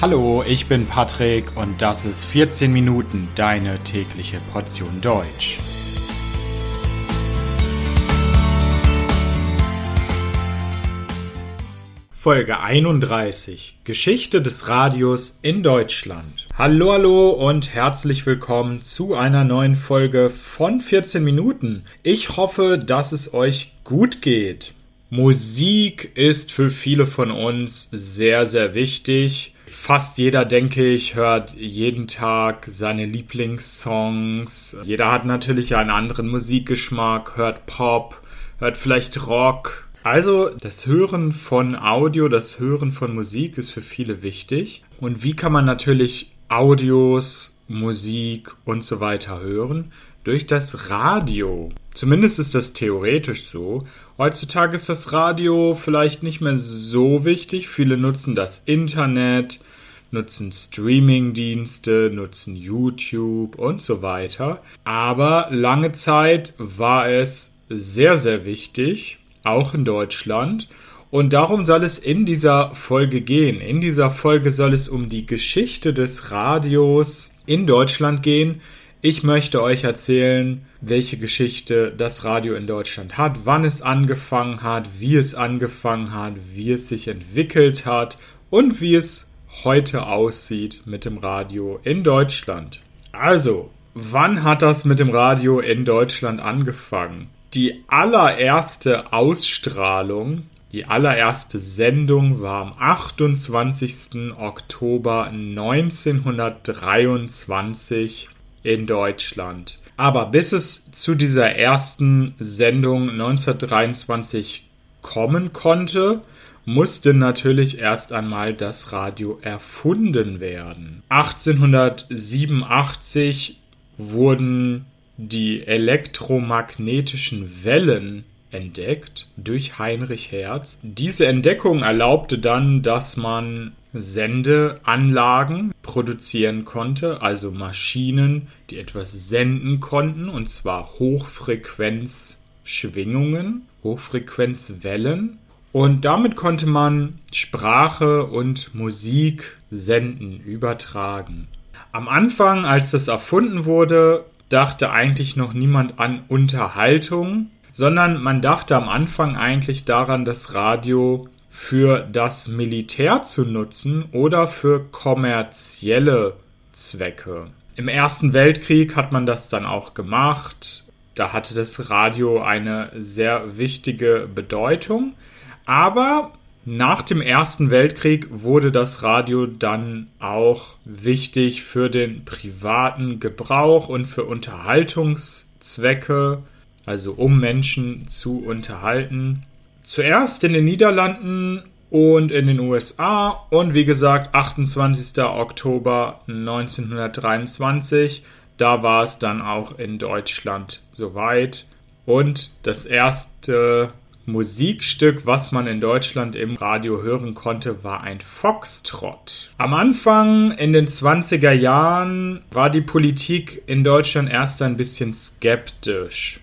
Hallo, ich bin Patrick und das ist 14 Minuten deine tägliche Portion Deutsch. Folge 31 Geschichte des Radios in Deutschland. Hallo, hallo und herzlich willkommen zu einer neuen Folge von 14 Minuten. Ich hoffe, dass es euch gut geht. Musik ist für viele von uns sehr, sehr wichtig. Fast jeder, denke ich, hört jeden Tag seine Lieblingssongs. Jeder hat natürlich einen anderen Musikgeschmack, hört Pop, hört vielleicht Rock. Also das Hören von Audio, das Hören von Musik ist für viele wichtig. Und wie kann man natürlich Audios, Musik und so weiter hören? Durch das Radio. Zumindest ist das theoretisch so. Heutzutage ist das Radio vielleicht nicht mehr so wichtig. Viele nutzen das Internet, nutzen Streamingdienste, nutzen YouTube und so weiter. Aber lange Zeit war es sehr, sehr wichtig, auch in Deutschland. Und darum soll es in dieser Folge gehen. In dieser Folge soll es um die Geschichte des Radios in Deutschland gehen. Ich möchte euch erzählen, welche Geschichte das Radio in Deutschland hat, wann es angefangen hat, wie es angefangen hat, wie es sich entwickelt hat und wie es heute aussieht mit dem Radio in Deutschland. Also, wann hat das mit dem Radio in Deutschland angefangen? Die allererste Ausstrahlung, die allererste Sendung war am 28. Oktober 1923 in Deutschland. Aber bis es zu dieser ersten Sendung 1923 kommen konnte, musste natürlich erst einmal das Radio erfunden werden. 1887 wurden die elektromagnetischen Wellen entdeckt durch Heinrich Hertz. Diese Entdeckung erlaubte dann, dass man Sendeanlagen produzieren konnte, also Maschinen, die etwas senden konnten, und zwar Hochfrequenzschwingungen, Hochfrequenzwellen. Und damit konnte man Sprache und Musik senden, übertragen. Am Anfang, als das erfunden wurde, dachte eigentlich noch niemand an Unterhaltung, sondern man dachte am Anfang eigentlich daran, das Radio für das Militär zu nutzen oder für kommerzielle Zwecke. Im Ersten Weltkrieg hat man das dann auch gemacht. Da hatte das Radio eine sehr wichtige Bedeutung. Aber nach dem Ersten Weltkrieg wurde das Radio dann auch wichtig für den privaten Gebrauch und für Unterhaltungszwecke, also um Menschen zu unterhalten. Zuerst in den Niederlanden und in den USA und wie gesagt 28. Oktober 1923, da war es dann auch in Deutschland soweit. Und das erste Musikstück, was man in Deutschland im Radio hören konnte, war ein Foxtrott. Am Anfang in den 20er Jahren war die Politik in Deutschland erst ein bisschen skeptisch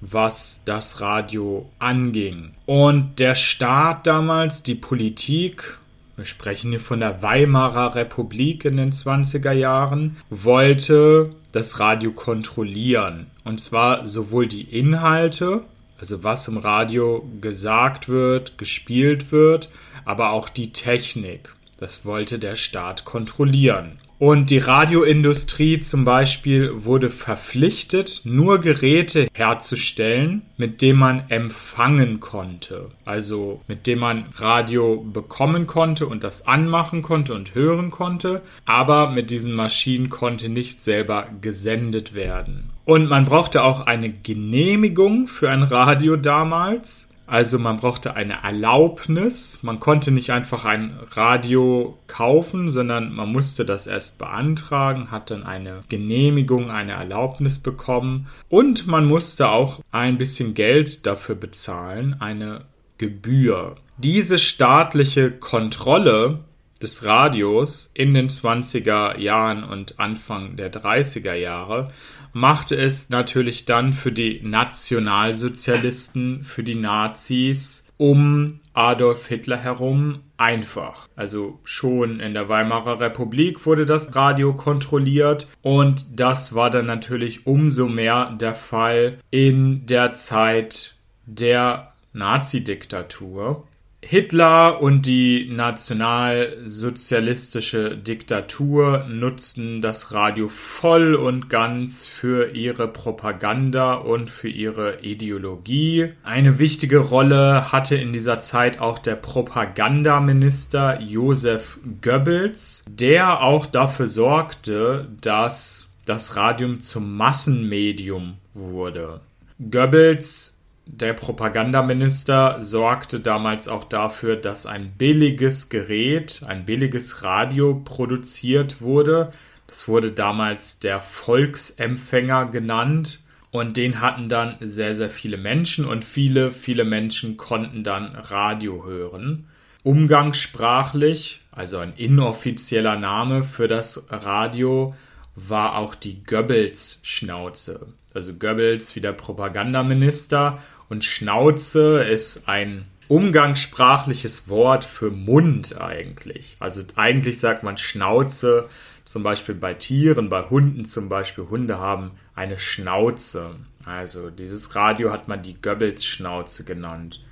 was das Radio anging. Und der Staat damals, die Politik, wir sprechen hier von der Weimarer Republik in den 20er Jahren, wollte das Radio kontrollieren. Und zwar sowohl die Inhalte, also was im Radio gesagt wird, gespielt wird, aber auch die Technik. Das wollte der Staat kontrollieren. Und die Radioindustrie zum Beispiel wurde verpflichtet, nur Geräte herzustellen, mit denen man empfangen konnte. Also mit denen man Radio bekommen konnte und das anmachen konnte und hören konnte. Aber mit diesen Maschinen konnte nicht selber gesendet werden. Und man brauchte auch eine Genehmigung für ein Radio damals. Also man brauchte eine Erlaubnis. Man konnte nicht einfach ein Radio kaufen, sondern man musste das erst beantragen, hat dann eine Genehmigung, eine Erlaubnis bekommen und man musste auch ein bisschen Geld dafür bezahlen, eine Gebühr. Diese staatliche Kontrolle des Radios in den 20er Jahren und Anfang der 30er Jahre machte es natürlich dann für die Nationalsozialisten, für die Nazis, um Adolf Hitler herum einfach. Also schon in der Weimarer Republik wurde das Radio kontrolliert und das war dann natürlich umso mehr der Fall in der Zeit der Nazi-Diktatur. Hitler und die nationalsozialistische Diktatur nutzten das Radio voll und ganz für ihre Propaganda und für ihre Ideologie. Eine wichtige Rolle hatte in dieser Zeit auch der Propagandaminister Josef Goebbels, der auch dafür sorgte, dass das Radium zum Massenmedium wurde. Goebbels der Propagandaminister sorgte damals auch dafür, dass ein billiges Gerät, ein billiges Radio produziert wurde. Das wurde damals der Volksempfänger genannt. Und den hatten dann sehr, sehr viele Menschen und viele, viele Menschen konnten dann Radio hören. Umgangssprachlich, also ein inoffizieller Name für das Radio, war auch die Goebbels-Schnauze. Also Goebbels wie der Propagandaminister und Schnauze ist ein umgangssprachliches Wort für Mund eigentlich. Also eigentlich sagt man Schnauze zum Beispiel bei Tieren, bei Hunden zum Beispiel. Hunde haben eine Schnauze. Also dieses Radio hat man die Goebbels-Schnauze genannt.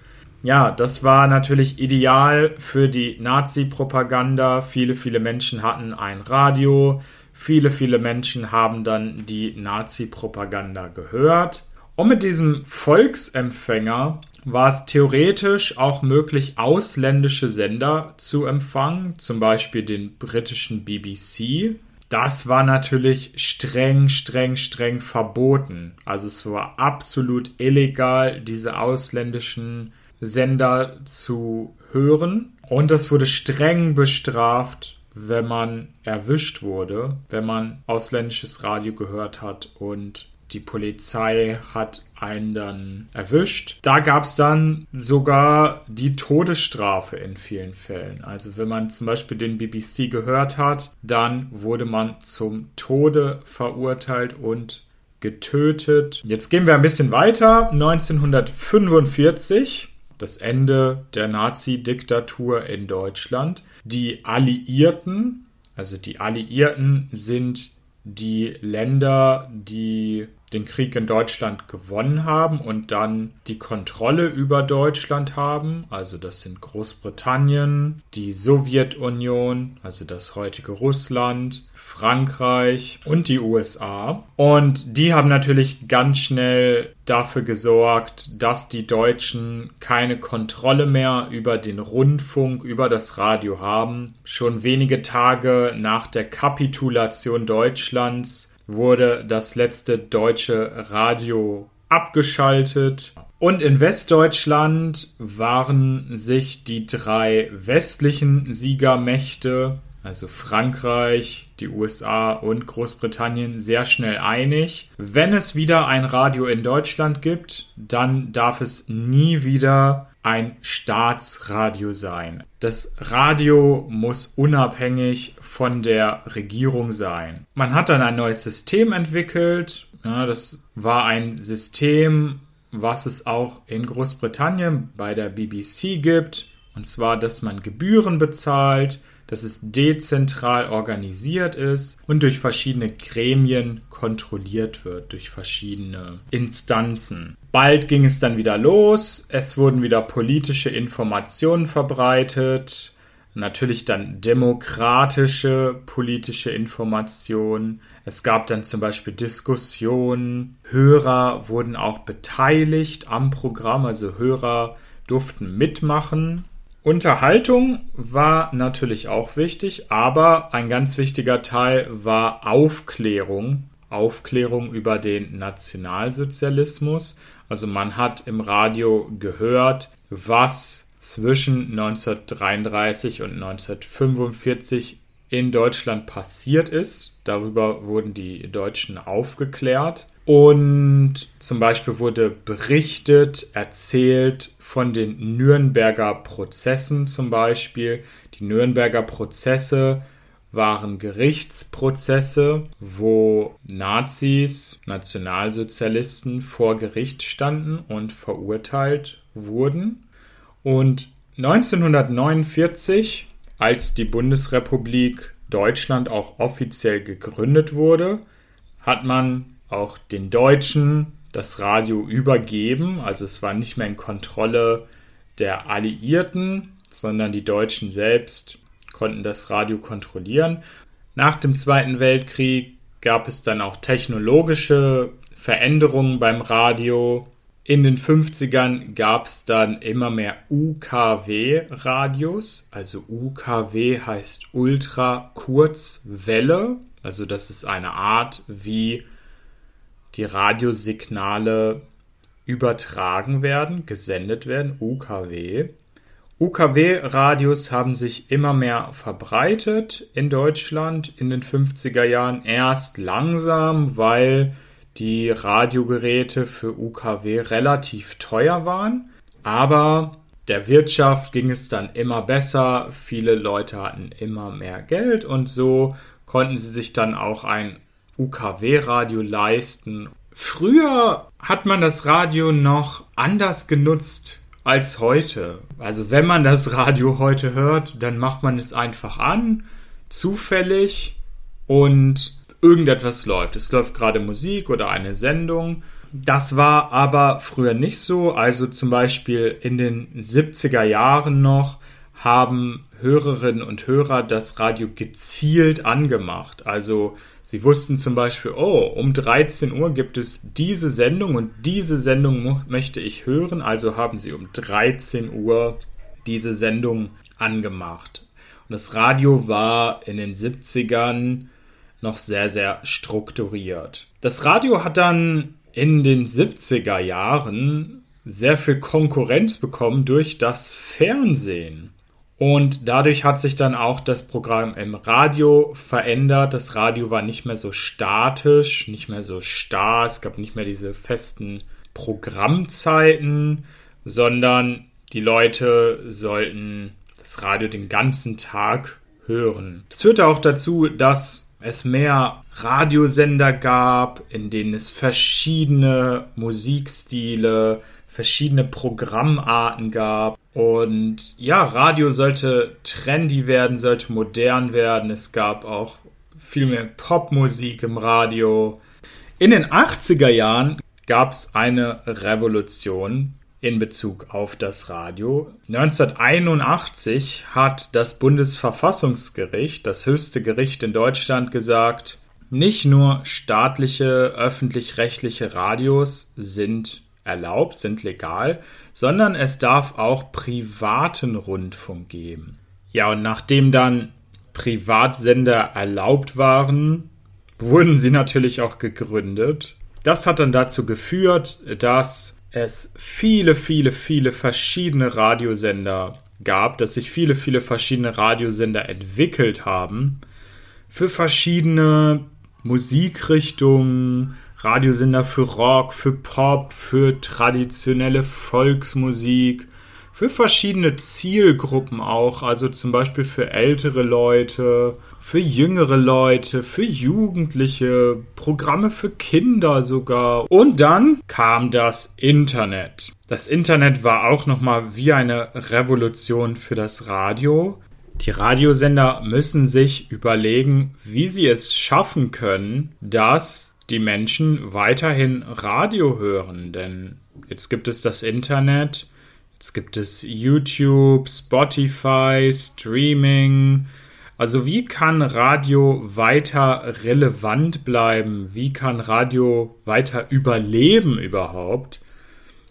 Ja, das war natürlich ideal für die Nazi-Propaganda. Viele, viele Menschen hatten ein Radio. Viele, viele Menschen haben dann die Nazi-Propaganda gehört. Und mit diesem Volksempfänger war es theoretisch auch möglich, ausländische Sender zu empfangen, zum Beispiel den britischen BBC. Das war natürlich streng, streng, streng verboten. Also es war absolut illegal, diese ausländischen Sender zu hören. Und das wurde streng bestraft, wenn man erwischt wurde, wenn man ausländisches Radio gehört hat und die Polizei hat einen dann erwischt. Da gab es dann sogar die Todesstrafe in vielen Fällen. Also wenn man zum Beispiel den BBC gehört hat, dann wurde man zum Tode verurteilt und getötet. Jetzt gehen wir ein bisschen weiter. 1945, das Ende der Nazi-Diktatur in Deutschland. Die Alliierten, also die Alliierten sind die Länder, die den Krieg in Deutschland gewonnen haben und dann die Kontrolle über Deutschland haben. Also das sind Großbritannien, die Sowjetunion, also das heutige Russland, Frankreich und die USA. Und die haben natürlich ganz schnell dafür gesorgt, dass die Deutschen keine Kontrolle mehr über den Rundfunk, über das Radio haben. Schon wenige Tage nach der Kapitulation Deutschlands wurde das letzte deutsche Radio abgeschaltet. Und in Westdeutschland waren sich die drei westlichen Siegermächte, also Frankreich, die USA und Großbritannien, sehr schnell einig. Wenn es wieder ein Radio in Deutschland gibt, dann darf es nie wieder ein Staatsradio sein. Das Radio muss unabhängig von der Regierung sein. Man hat dann ein neues System entwickelt. Ja, das war ein System, was es auch in Großbritannien bei der BBC gibt. Und zwar, dass man Gebühren bezahlt dass es dezentral organisiert ist und durch verschiedene Gremien kontrolliert wird, durch verschiedene Instanzen. Bald ging es dann wieder los, es wurden wieder politische Informationen verbreitet, natürlich dann demokratische politische Informationen. Es gab dann zum Beispiel Diskussionen, Hörer wurden auch beteiligt am Programm, also Hörer durften mitmachen Unterhaltung war natürlich auch wichtig, aber ein ganz wichtiger Teil war Aufklärung. Aufklärung über den Nationalsozialismus. Also man hat im Radio gehört, was zwischen 1933 und 1945 in Deutschland passiert ist. Darüber wurden die Deutschen aufgeklärt. Und zum Beispiel wurde berichtet, erzählt von den Nürnberger Prozessen zum Beispiel. Die Nürnberger Prozesse waren Gerichtsprozesse, wo Nazis, Nationalsozialisten vor Gericht standen und verurteilt wurden. Und 1949, als die Bundesrepublik Deutschland auch offiziell gegründet wurde, hat man auch den Deutschen das Radio übergeben. Also es war nicht mehr in Kontrolle der Alliierten, sondern die Deutschen selbst konnten das Radio kontrollieren. Nach dem Zweiten Weltkrieg gab es dann auch technologische Veränderungen beim Radio. In den 50ern gab es dann immer mehr UKW-Radios. Also UKW heißt Ultrakurzwelle. Also das ist eine Art, wie die Radiosignale übertragen werden, gesendet werden, UKW. UKW-Radios haben sich immer mehr verbreitet in Deutschland in den 50er Jahren. Erst langsam, weil die Radiogeräte für UKW relativ teuer waren. Aber der Wirtschaft ging es dann immer besser. Viele Leute hatten immer mehr Geld und so konnten sie sich dann auch ein UKW-Radio leisten. Früher hat man das Radio noch anders genutzt als heute. Also wenn man das Radio heute hört, dann macht man es einfach an, zufällig und irgendetwas läuft. Es läuft gerade Musik oder eine Sendung. Das war aber früher nicht so. Also zum Beispiel in den 70er Jahren noch haben Hörerinnen und Hörer das Radio gezielt angemacht. Also sie wussten zum Beispiel, oh, um 13 Uhr gibt es diese Sendung und diese Sendung möchte ich hören. Also haben sie um 13 Uhr diese Sendung angemacht. Und das Radio war in den 70ern noch sehr, sehr strukturiert. Das Radio hat dann in den 70er Jahren sehr viel Konkurrenz bekommen durch das Fernsehen. Und dadurch hat sich dann auch das Programm im Radio verändert. Das Radio war nicht mehr so statisch, nicht mehr so starr. Es gab nicht mehr diese festen Programmzeiten, sondern die Leute sollten das Radio den ganzen Tag hören. Das führte auch dazu, dass es mehr Radiosender gab, in denen es verschiedene Musikstile, verschiedene Programmarten gab. Und ja, Radio sollte trendy werden, sollte modern werden. Es gab auch viel mehr Popmusik im Radio. In den 80er Jahren gab es eine Revolution in Bezug auf das Radio. 1981 hat das Bundesverfassungsgericht, das höchste Gericht in Deutschland, gesagt, nicht nur staatliche öffentlich-rechtliche Radios sind erlaubt, sind legal, sondern es darf auch privaten Rundfunk geben. Ja, und nachdem dann Privatsender erlaubt waren, wurden sie natürlich auch gegründet. Das hat dann dazu geführt, dass es viele, viele, viele verschiedene Radiosender gab, dass sich viele, viele verschiedene Radiosender entwickelt haben für verschiedene Musikrichtungen, Radiosender für Rock, für Pop, für traditionelle Volksmusik, für verschiedene Zielgruppen auch, also zum Beispiel für ältere Leute, für jüngere Leute, für Jugendliche, Programme für Kinder sogar. Und dann kam das Internet. Das Internet war auch nochmal wie eine Revolution für das Radio. Die Radiosender müssen sich überlegen, wie sie es schaffen können, dass die Menschen weiterhin Radio hören, denn jetzt gibt es das Internet, jetzt gibt es YouTube, Spotify, Streaming. Also wie kann Radio weiter relevant bleiben? Wie kann Radio weiter überleben überhaupt?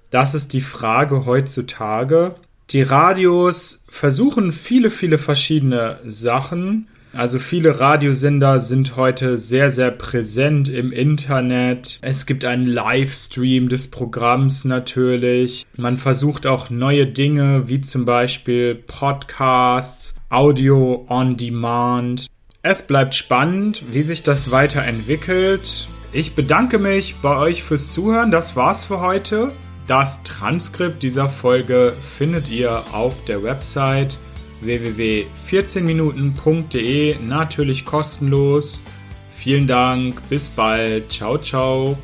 Das ist die Frage heutzutage. Die Radios versuchen viele, viele verschiedene Sachen. Also viele Radiosender sind heute sehr, sehr präsent im Internet. Es gibt einen Livestream des Programms natürlich. Man versucht auch neue Dinge wie zum Beispiel Podcasts, Audio on Demand. Es bleibt spannend, wie sich das weiterentwickelt. Ich bedanke mich bei euch fürs Zuhören. Das war's für heute. Das Transkript dieser Folge findet ihr auf der Website www.14minuten.de, natürlich kostenlos. Vielen Dank, bis bald, ciao, ciao.